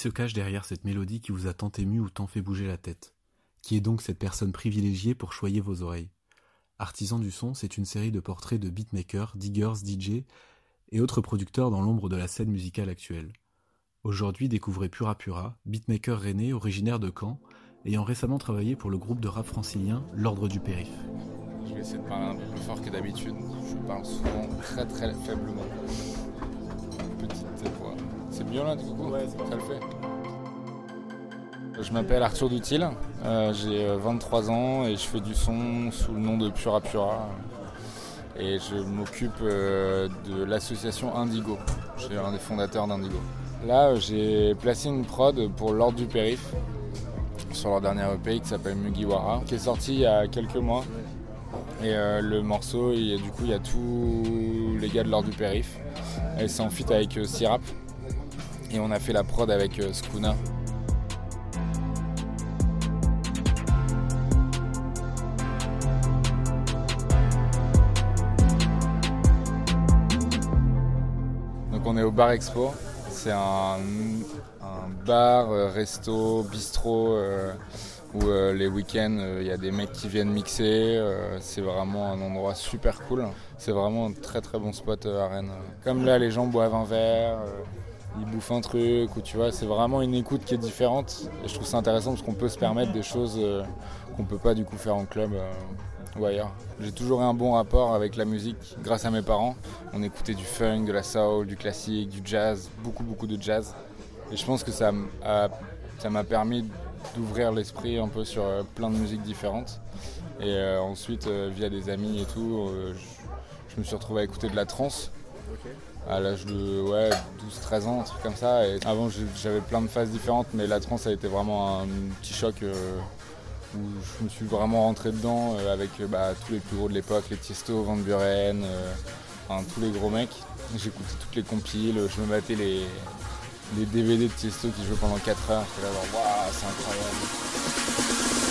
se cache derrière cette mélodie qui vous a tant ému ou tant fait bouger la tête Qui est donc cette personne privilégiée pour choyer vos oreilles Artisan du son, c'est une série de portraits de beatmakers, diggers, DJ et autres producteurs dans l'ombre de la scène musicale actuelle. Aujourd'hui, découvrez Pura Pura, beatmaker René, originaire de Caen, ayant récemment travaillé pour le groupe de rap francilien L'Ordre du Périph. Je vais essayer de parler un peu plus fort que d'habitude. Je parle souvent très très faiblement. Petite. C'est là du coup Ouais, ça le fait. Je m'appelle Arthur Dutil, euh, j'ai 23 ans et je fais du son sous le nom de Pura Pura. Et je m'occupe euh, de l'association Indigo. Je suis un des fondateurs d'Indigo. Là, j'ai placé une prod pour l'Ordre du Périph sur leur dernier EP qui s'appelle Mugiwara, qui est sorti il y a quelques mois. Et euh, le morceau, du coup, il y a tous les gars de l'Ordre du Périph. Et c'est en fit avec Sirap. Et on a fait la prod avec Skuna. Donc on est au Bar Expo. C'est un, bar, euh, resto, bistrot euh, où euh, les week-ends il y a des mecs qui viennent mixer. c'est vraiment un endroit super cool. C'est vraiment un très très bon spot à Rennes. Comme là, les gens boivent un verre ils bouffent un truc, ou tu vois, c'est vraiment une écoute qui est différente. Et je trouve ça intéressant parce qu'on peut se permettre des choses qu'on peut pas du coup faire en club ou ailleurs. J'ai toujours eu un bon rapport avec la musique grâce à mes parents. On écoutait du funk, de la soul, du classique, du jazz, beaucoup beaucoup de jazz. Et je pense que ça m'a permis d'ouvrir l'esprit un peu sur euh, plein de musiques différentes. Et euh, ensuite, euh, via des amis et tout, je, me suis retrouvé à écouter de la trance à l'âge de ouais, 12-13 ans, un truc comme ça. Et avant, j'avais plein de phases différentes, mais la trance a été vraiment un petit choc où je me suis vraiment rentré dedans avec bah, tous les plus gros de l'époque, les Tiesto, Van Buren, tous les gros mecs. J'écoutais toutes les compiles, je me battais les, les DVD de Tiesto qui jouent pendant 4 heures. Là, waouh, c'est incroyable.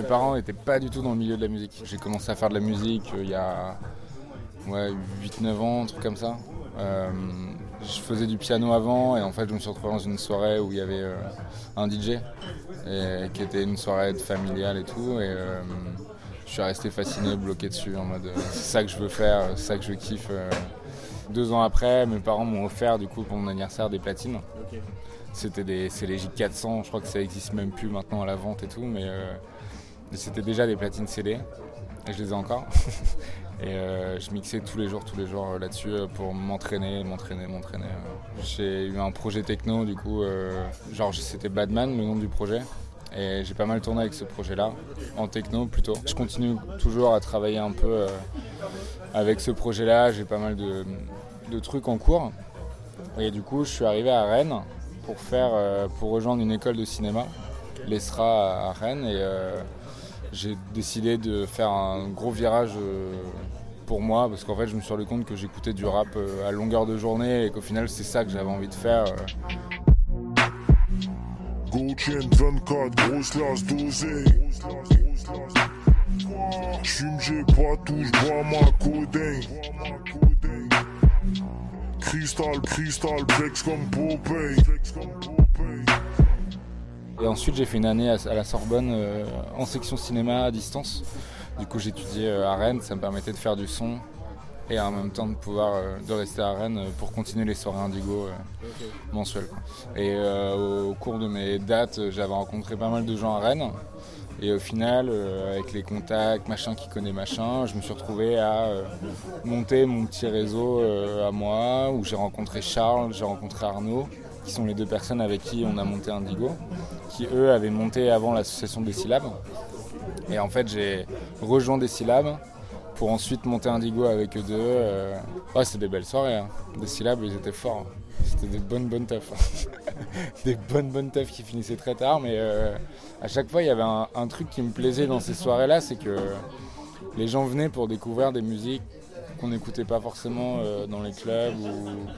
Mes parents n'étaient pas du tout dans le milieu de la musique. J'ai commencé à faire de la musique euh, il y a ouais, 8-9 ans, un truc comme ça. Euh, je faisais du piano avant et en fait je me suis retrouvé dans une soirée où il y avait euh, un DJ et, qui était une soirée familiale et tout et euh, je suis resté fasciné, bloqué dessus en mode c'est ça que je veux faire, c'est ça que je kiffe. Deux ans après, mes parents m'ont offert du coup pour mon anniversaire des platines. C'était des c'est les J400, je crois que ça existe même plus maintenant à la vente et tout, mais c'était déjà des platines CD et je les ai encore. Et euh, je mixais tous les jours, tous les jours euh, là-dessus euh, pour m'entraîner, m'entraîner, m'entraîner. J'ai eu un projet techno, du coup, genre c'était Badman, le nom du projet. Et j'ai pas mal tourné avec ce projet-là, en techno plutôt. Je continue toujours à travailler un peu avec ce projet-là, j'ai pas mal de, trucs en cours. Et du coup, je suis arrivé à Rennes pour, faire, pour rejoindre une école de cinéma, l'ESRA à Rennes. J'ai décidé de faire un gros virage euh, pour moi parce qu'en fait je me suis rendu compte que j'écoutais du rap euh, à longueur de journée et qu'au final c'est ça que j'avais envie de faire. Euh. Crystal, crystal, comme et ensuite, j'ai fait une année à, la Sorbonne euh, en section cinéma à distance. Du coup, j'étudiais euh, à Rennes, ça me permettait de faire du son et en même temps de pouvoir euh, de rester à Rennes pour continuer les soirées Indigo mensuelles. Et au cours de mes dates, j'avais rencontré pas mal de gens à Rennes. Et au final, avec les contacts, machin qui connaît machin, je me suis retrouvé à monter mon petit réseau à moi, où j'ai rencontré Charles, j'ai rencontré Arnaud, qui sont les deux personnes avec qui on a monté Indigo, qui eux avaient monté avant l'association des syllabes. Et en fait, j'ai rejoint des syllabes pour ensuite monter Indigo avec eux deux. Ouais, c'était des belles soirées. Hein. Des syllabes, ils étaient forts. C'était des bonnes bonnes teufs. des bonnes bonnes teufs qui finissaient très tard, mais euh, à chaque fois, il y avait un, un truc qui me plaisait dans ces soirées-là, c'est que les gens venaient pour découvrir des musiques qu'on n'écoutait pas forcément euh, dans les clubs ou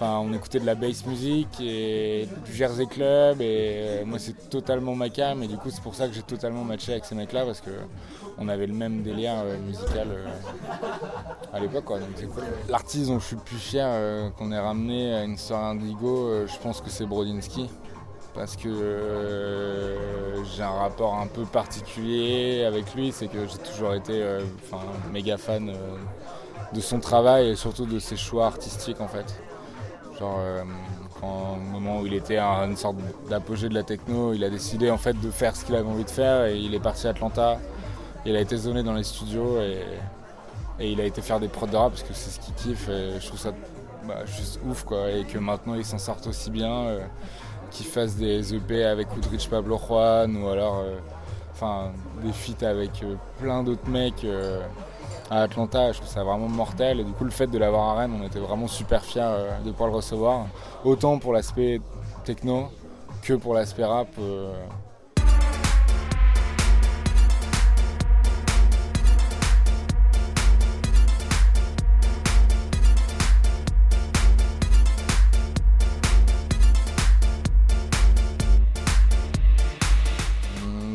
On écoutait de la bass music et du Jersey Club et euh, moi c'est totalement ma cam et du coup c'est pour ça que j'ai totalement matché avec ces mecs-là parce que on avait le même délire euh, musical euh, à l'époque donc c'est. L'artiste dont je suis le plus fier qu'on ait ramené à une soirée Indigo, je pense que c'est Brodinski parce que j'ai un rapport un peu particulier avec lui, c'est que j'ai toujours été méga fan de son travail et surtout de ses choix artistiques en fait. Genre, euh, au moment où il était à une sorte d'apogée de la techno, il a décidé en fait de faire ce qu'il avait envie de faire et il est parti à Atlanta. Il a été zoné dans les studios et, il a été faire des prods de rap parce que c'est ce qu'il kiffe et je trouve ça bah, juste ouf quoi. Et que maintenant il s'en sorte aussi bien, euh, qu'il fasse des EP avec Outreach Pablo Juan ou alors euh, enfin des feats avec plein d'autres mecs à Atlanta. Je trouve ça vraiment mortel. Et du coup, le fait de l'avoir à Rennes, on était vraiment super fiers euh, de pouvoir le recevoir. Autant pour l'aspect techno que pour l'aspect rap. Euh.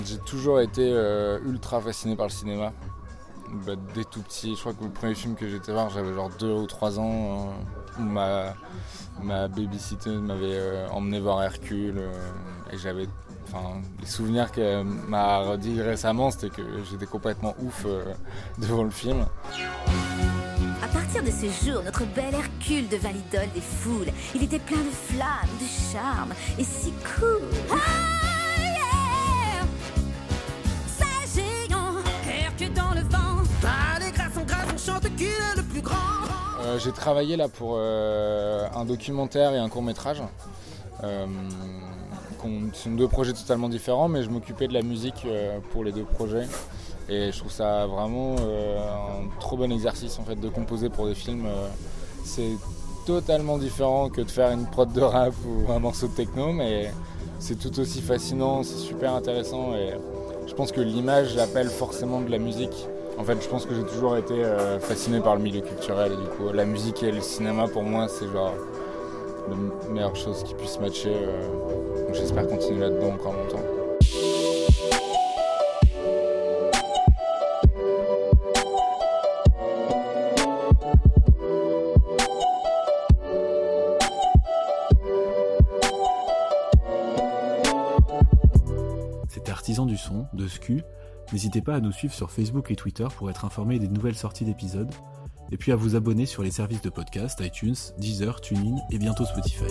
J'ai toujours été euh, ultra fasciné par le cinéma. Bah, dès tout petit. Je crois que le premier film que j'étais voir, j'avais genre 2 ou 3 ans. où ma, ma babysitter m'avait euh, emmené voir Hercule. Euh, et j'avais. Enfin, les souvenirs qu'elle m'a dit récemment, c'était que j'étais complètement ouf euh, devant le film. À partir de ce jour, notre bel Hercule devint l'idole des foules. Il était plein de flammes, de charme et si cool. Ah Euh, j'ai travaillé là pour euh, un documentaire et un court métrage. Euh, ce sont deux projets totalement différents, mais je m'occupais de la musique pour les deux projets. Et je trouve ça vraiment un trop bon exercice en fait de composer pour des films. c'est totalement différent que de faire une prod de rap ou un morceau de techno, mais c'est tout aussi fascinant, c'est super intéressant et je pense que l'image appelle forcément de la musique. En fait, je pense que j'ai toujours été euh, fasciné par le milieu culturel. Et du coup, la musique et le cinéma, pour moi, c'est genre la meilleure chose qui puisse matcher. Euh. donc j'espère continuer là-dedans encore longtemps. C'était Artisan du son de SCU N'hésitez pas à nous suivre sur Facebook et Twitter pour être informé des nouvelles sorties d'épisodes, et puis à vous abonner sur les services de podcast iTunes, Deezer, TuneIn et bientôt Spotify.